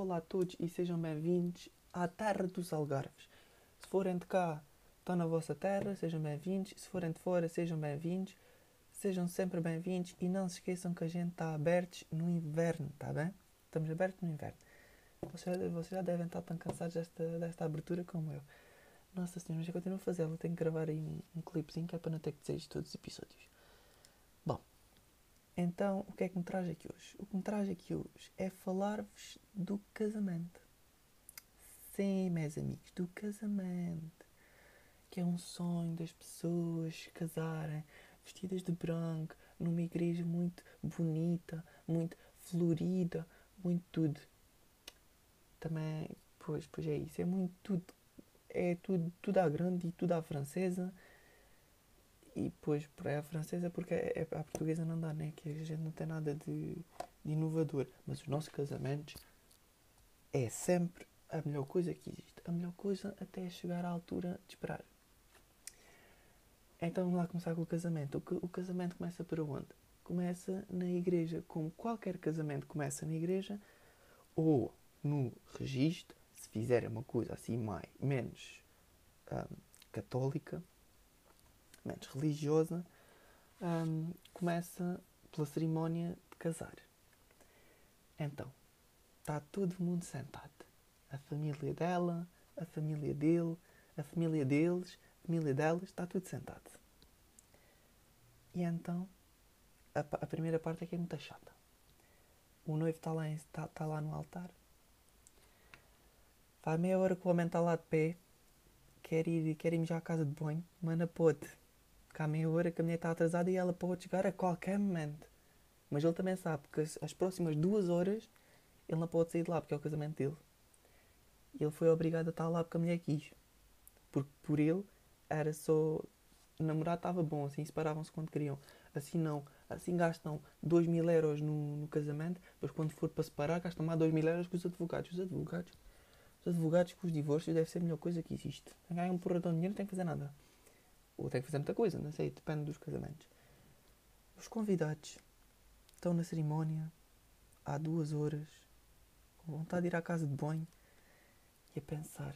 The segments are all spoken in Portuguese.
Olá a todos e sejam bem-vindos à terra dos Algarves. Se forem de cá, estão na vossa terra, sejam bem-vindos. Se forem de fora, sejam bem-vindos. Sejam sempre bem-vindos e não se esqueçam que a gente está abertos no inverno, tá bem? Estamos abertos no inverno. Vocês, vocês já devem estar tão cansados desta, desta abertura como eu. Nossa senhora, mas eu continuo a fazê-la. Tenho que gravar aí um, um clipezinho que é para não ter que dizer isto todos os episódios. Então o que é que me traz aqui hoje? O que me traz aqui hoje é falar-vos do casamento. Sim, meus amigos, do casamento. Que é um sonho das pessoas casarem vestidas de branco, numa igreja muito bonita, muito florida, muito tudo. Também, pois, pois é isso, é muito tudo, é tudo, tudo à grande e tudo à francesa. E pois, é a francesa porque é, é, a portuguesa não dá, né? Que a gente não tem nada de, de inovador. Mas os nossos casamentos é sempre a melhor coisa que existe. A melhor coisa até chegar à altura de esperar. Então vamos lá começar com o casamento. O, o casamento começa por onde? Começa na igreja, como qualquer casamento começa na igreja, ou no registro, se fizerem uma coisa assim mais, menos um, católica, menos religiosa, um, começa pela cerimónia de casar. Então, está todo mundo sentado. A família dela, a família dele, a família deles, a família delas, está tudo sentado. E então, a, a, primeira parte é que é muito chata. O noivo está lá, está, está lá no altar. Faz meia hora que o homem está lá de pé. Quer ir, quer ir já à casa de banho, mas não Porque há meia hora que a mulher está atrasada e ela pode chegar a qualquer momento. Mas ele também sabe que as, as próximas duas horas ele não pode sair de lá porque é o casamento dele. E ele foi obrigado a estar lá porque a mulher quis. Porque por ele era só namorar estava bom, assim separavam-se quando queriam. Assim não, assim gastam 2 mil euros no, no casamento, depois quando for para separar gastam mais 2 mil euros com os advogados. Os advogados, os advogados com os divórcios deve ser a melhor coisa que existe. Ganham um porradão de dinheiro não tem que fazer nada. Ou tem que fazer muita coisa, não sei, depende dos casamentos. Os convidados estão na cerimónia há duas horas, com vontade de ir à casa de banho e a pensar: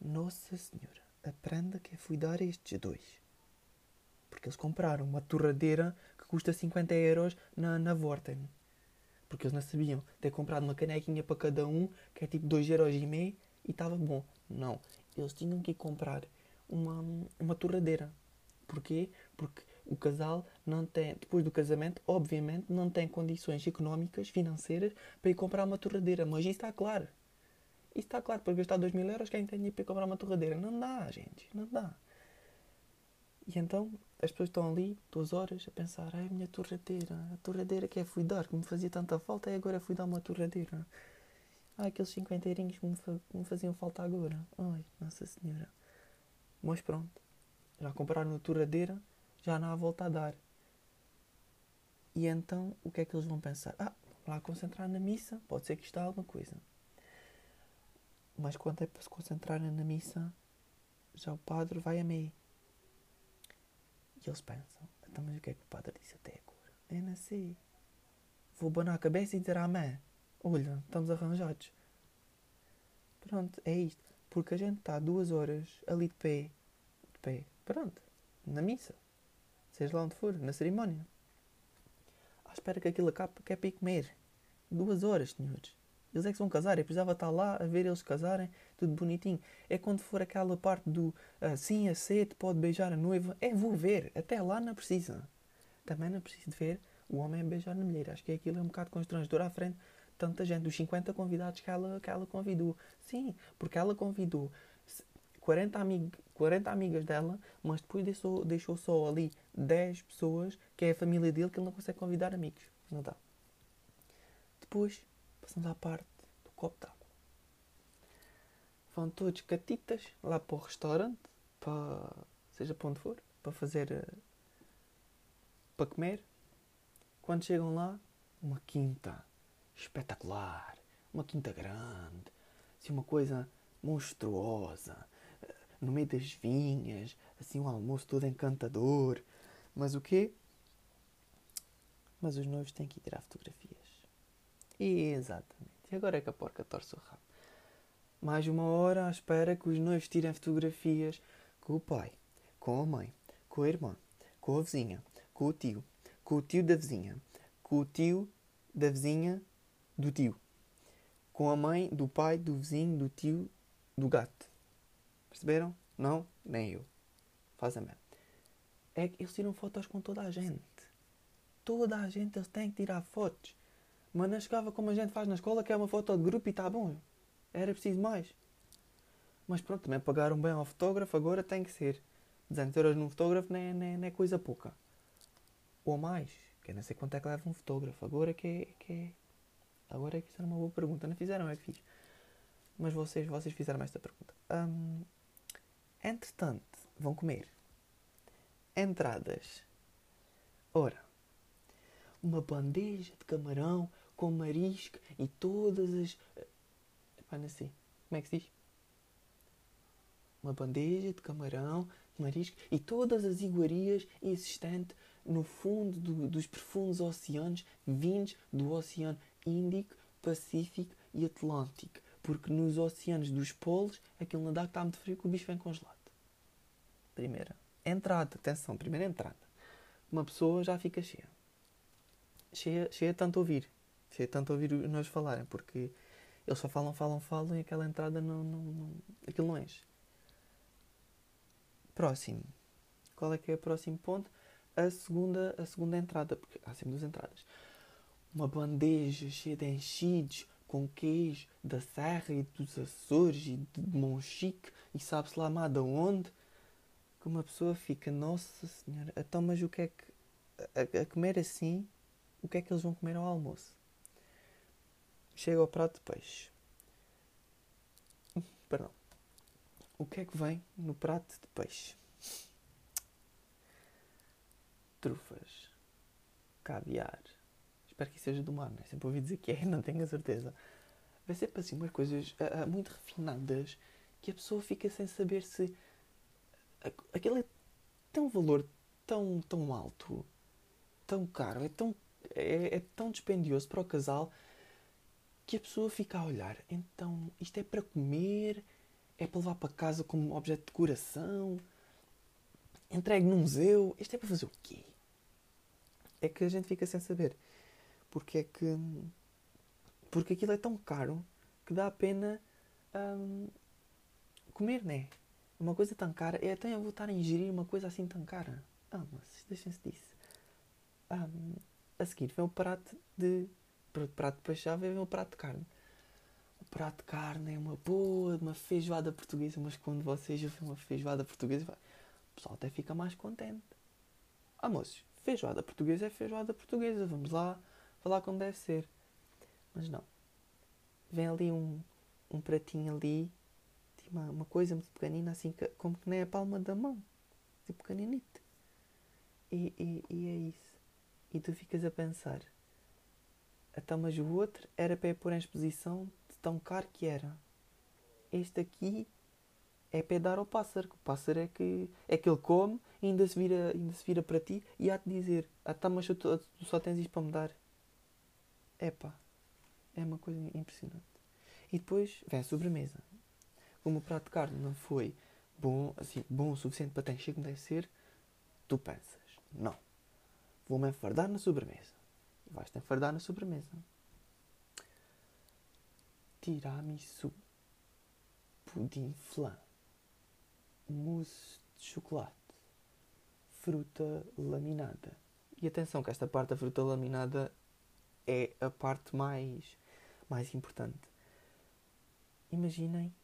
Nossa Senhora, aprenda que fui dar a estes dois porque eles compraram uma torradeira que custa 50 euros na, na Vorten. Porque eles não sabiam ter comprado uma canequinha para cada um, que é tipo 2 euros e meio, e estava bom. Não. Eles tinham que comprar uma, uma torradeira. Porquê? Porque o casal não tem, depois do casamento, obviamente, não tem condições económicas, financeiras, para ir comprar uma torradeira. Mas isso está claro. Isso está claro. Para gastar 2 mil euros, quem tem dinheiro para comprar uma torradeira? Não dá, gente. Não dá. E então as pessoas estão ali duas horas a pensar, ai minha torradeira, a torradeira que é fui dar, que me fazia tanta falta, e agora fui dar uma torradeira. Ai, aqueles cinquenteirinhos que me, me faziam falta agora. Ai, Nossa Senhora. Mas pronto, já compraram a torradeira, já não há volta a dar. E então, o que é que eles vão pensar? Ah, lá concentrar na missa, pode ser que está alguma coisa. Mas quando é para se concentrarem na missa, já o padre vai a meio. E eles pensam, então mas o que é que o padre disse até agora? Eu não. Vou abanar a cabeça e dizer amém. Olha, estamos arranjados. Pronto, é isto. Porque a gente está duas horas ali de pé. De pé. Pronto. Na missa. Seja lá onde for. Na cerimónia. À espera que aquilo acabe que é para comer. Duas horas, senhores. Eles é que vão casar. Eu precisava estar lá a ver eles casarem, tudo bonitinho. É quando for aquela parte do assim, a sete, pode beijar a noiva. É, vou ver. Até lá não precisa. Também não preciso de ver o homem a beijar a mulher. Acho que aquilo é um bocado constrangedor à frente tanta gente, dos 50 convidados que ela, que ela convidou. Sim, porque ela convidou 40, amig 40 amigas dela, mas depois deixou, deixou só ali 10 pessoas, que é a família dele, que ele não consegue convidar amigos. Não dá. Depois passamos à parte do copo d'água. Vão todos catitas lá para o restaurante, para, seja para onde for, para fazer. Eh, para comer. Quando chegam lá, uma quinta espetacular, uma quinta grande, assim, uma coisa monstruosa, eh, no meio das vinhas, assim um almoço todo encantador. Mas o quê? Mas os noivos têm que ir tirar fotografias. Exatamente. E agora é que a porca torce o rabo. Mais uma hora à espera que os noivos tirem fotografias com o pai, com a mãe, com a irmã, com a vizinha, com o tio, com o tio da vizinha, com o tio da vizinha do tio, com a mãe, do pai, do vizinho, do tio, do gato. Perceberam? Não? Nem eu. Faz a merda. É que eles tiram fotos com toda a gente. Toda a gente eles têm que tirar fotos. Mas não chegava como a gente faz na escola, que é uma foto de grupo e está bom. Era preciso mais. Mas pronto, também pagaram bem ao fotógrafo, agora tem que ser. 200 euros num fotógrafo não é, não é, não é coisa pouca. Ou mais. Que não sei quanto é que leva um fotógrafo. Agora que é, que é... Agora é que era uma boa pergunta. Não fizeram, é que fiz. Mas vocês, vocês fizeram esta pergunta. Hum, entretanto, vão comer. Entradas. Ora, uma bandeja de camarão com marisco e todas as. Epá, não sei. Como é que se diz? Uma bandeja de camarão, de marisco e todas as iguarias existentes no fundo do, dos profundos oceanos vindos do Oceano Índico, Pacífico e Atlântico. Porque nos oceanos dos polos, aquilo não dá que está muito frio que o bicho vem congelado. Primeira. Entrada, atenção, primeira entrada. Uma pessoa já fica cheia. Cheia, cheia tanto ouvir. Cheia tanto ouvir nós falarem, porque eles só falam, falam, falam e aquela entrada não. não, não aquilo não enche. Próximo. Qual é que é o próximo ponto? A segunda, a segunda entrada, porque há sempre duas entradas. Uma bandeja cheia de enchidos, com queijo da Serra e dos Açores e de Monchique e sabe-se lá mais de onde, que uma pessoa fica, nossa senhora, então mas o que é que, a, a, comer assim, o que é que eles vão comer ao almoço? Chega ao prato de peixe. Perdão. O que é que vem no prato de peixe? Trufas. Caviar espero que seja do mar, né? Sempre ouvi dizer que é, não tenho a certeza. Vai sempre assim umas coisas uh, muito refinadas que a pessoa fica sem saber se aquilo é tão valor tão, tão alto, tão caro, é tão, é, é tão dispendioso para o casal que a pessoa fica a olhar. Então, isto é para comer, é para levar para casa como objeto de decoração, entregue num museu, isto é para fazer o quê? É que a gente fica sem saber porque é que. Porque aquilo é tão caro que dá a pena hum, comer, né? Uma coisa tão cara. É até eu vou estar a ingerir uma coisa assim tão cara. Ah, mas deixem-se disso. Um, a seguir vem o prato de. Prato de peixe já vem o prato de carne. O prato de carne é uma boa, uma feijoada portuguesa, mas quando vocês ouvem uma feijoada portuguesa, o pessoal até fica mais contente. Ah, moços, feijoada portuguesa é feijoada portuguesa, vamos lá falar como deve ser. Mas não. Vem ali um, um pratinho ali, tipo uma, uma coisa muito pequenina, assim, como que nem a palma da mão. Tipo pequeninito. E, e, e é isso. E tu ficas a pensar. Então, mas o outro era para pôr em exposição de tão caro que era. Este aqui é para dar ao pássaro. O pássaro é que, é que ele come ainda se vira, ainda se vira para ti e há-te dizer: Ah, tá, mas tu, tu só tens isto para me dar. Epá, é uma coisa impressionante. E depois vem a sobremesa. Como o prato de carne não foi bom, assim, bom o suficiente para ter como deve ser, tu pensas, não, vou-me enfardar na sobremesa. Vais-te enfardar na sobremesa. Tiramisu, pudim flan, mousse de chocolate, fruta laminada. E atenção que esta parte da fruta laminada é a parte mais, mais importante. Imaginem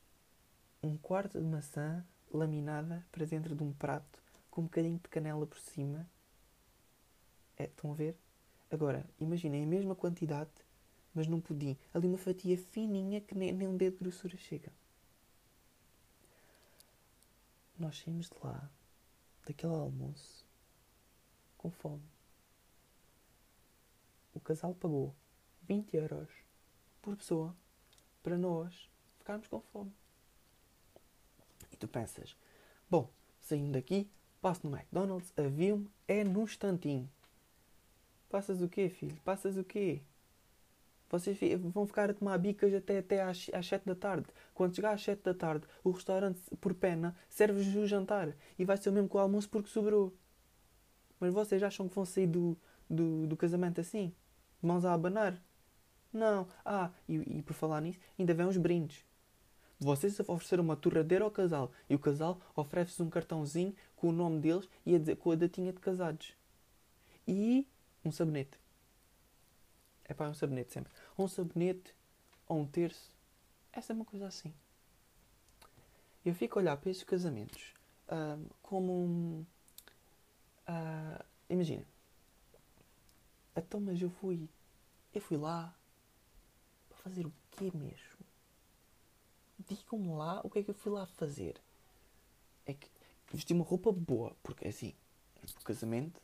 um quarto de maçã laminada para dentro de um prato com um bocadinho de canela por cima. É, estão a ver? Agora, imaginem a mesma quantidade, mas num pudim. Ali uma fatia fininha que nem, nem um dedo de grossura chega. Nós saímos de lá, daquele almoço, com fome o casal pagou 20 euros por pessoa para nós ficarmos com fome. E tu pensas, bom, saindo daqui, passo no McDonald's, avio-me, é num instantinho. Passas o quê, filho? Passas o quê? Vocês vão ficar a tomar bicas até, até às, às 7 da tarde. Quando chegar às 7 da tarde, o restaurante, por pena, serve-vos o jantar. E vai ser o mesmo com o almoço porque sobrou. Mas vocês acham que vão sair do, do, do casamento assim? Mãos a abanar? Não. Ah, e, e por falar nisso, ainda vem os brindes. Vocês ofereceram uma torradeira ao casal e o casal oferece-vos um cartãozinho com o nome deles e a dizer, com a datinha de casados. E um sabonete. É para um sabonete sempre. Um sabonete ou um terço. Essa é uma coisa assim. Eu fico a olhar para esses casamentos uh, como um. Uh, imagina. Então, mas eu fui. Eu fui lá para fazer o quê mesmo? Digam-me lá o que é que eu fui lá fazer. É que vesti uma roupa boa, porque assim, o casamento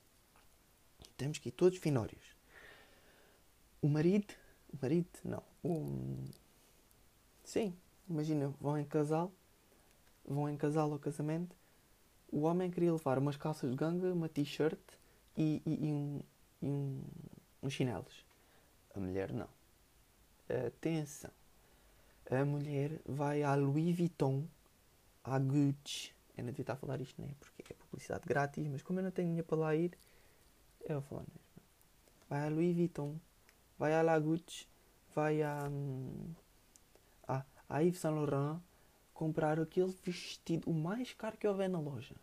temos que ir todos finórios. O marido, o marido, não, o, sim, imagina, vão em casal, vão em casal ao casamento, o homem queria levar umas calças de ganga, uma t-shirt e, e, e, um, e um, uns chinelos. A mulher não. Atenção. A mulher vai à Louis Vuitton, à Gucci. Eu não devia estar a falar isto, né? Porque é publicidade grátis, mas como eu não tenho dinheiro para lá ir, eu vou falar mesmo. Vai à Louis Vuitton, vai à La Gucci, vai à, hum, à, à Yves Saint Laurent comprar aquele vestido, o mais caro que houver na loja.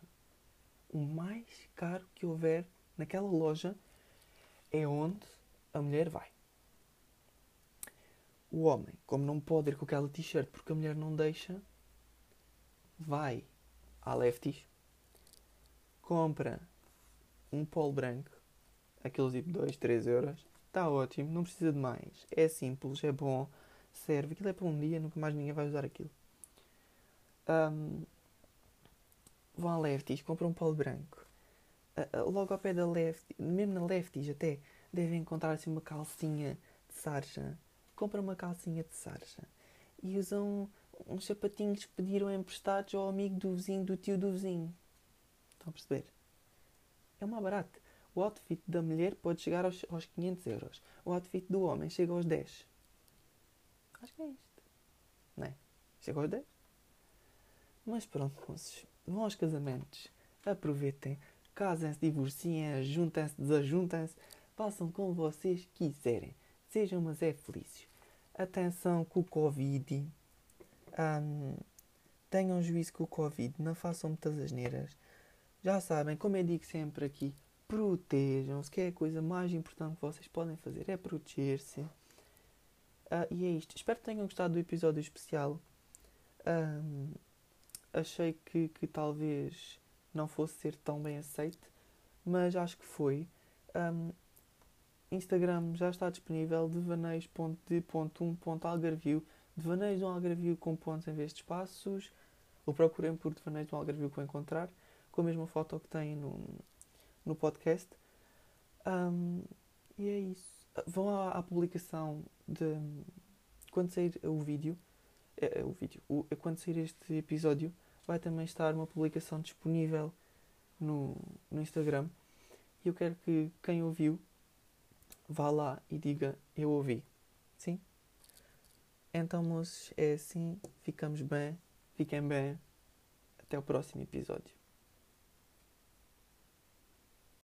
O mais caro que houver naquela loja é onde a mulher vai. O homem, como não pode ir com aquela t-shirt porque a mulher não deixa, vai à Lefties, compra um polo branco, aqueles tipo 2, 3 euros, está ótimo, não precisa de mais. É simples, é bom, serve. Aquilo é para um dia, nunca mais ninguém vai usar aquilo. Um, vão à Lefties, compram um polo branco. Logo ao pé da Lefties, mesmo na Lefties até, devem encontrar assim uma calcinha de sarja. Compram uma calcinha de sarja. E usam uns sapatinhos que pediram emprestados ao amigo do vizinho, do tio do vizinho. Estão a perceber? É uma barata. O outfit da mulher pode chegar aos, aos 500 euros. O outfit do homem chega aos 10. Acho que é isto. Não é? Chega aos 10. Mas pronto, moços. Vão aos casamentos. Aproveitem. Casem-se, divorciem, juntem-se, desajuntem-se. Façam como vocês quiserem. Sejam, mas é felizes. Atenção com o Covid. Um, tenham juízo com o Covid. Não façam muitas asneiras. Já sabem, como eu digo sempre aqui, protejam-se, que é a coisa mais importante que vocês podem fazer, é proteger-se. Uh, e é isto. Espero que tenham gostado do episódio especial. Um, achei que, que talvez não fosse ser tão bem aceito, mas acho que foi. Um, Instagram já está disponível devaneios.de.1.algarvio Devaneios um algarvio com pontos em vez de espaços. Ou procurem por Devaneios um algarvio que encontrar, com a mesma foto que tem no, no podcast. Um, e é isso. Vão à, à, publicação de. Quando sair o vídeo. É, é o vídeo. O, é quando sair este episódio, vai também estar uma publicação disponível no, no Instagram. E eu quero que quem ouviu vá lá e diga eu ouvi. Sim? Então, moços, é assim. Ficamos bem. Fiquem bem. Até o próximo episódio.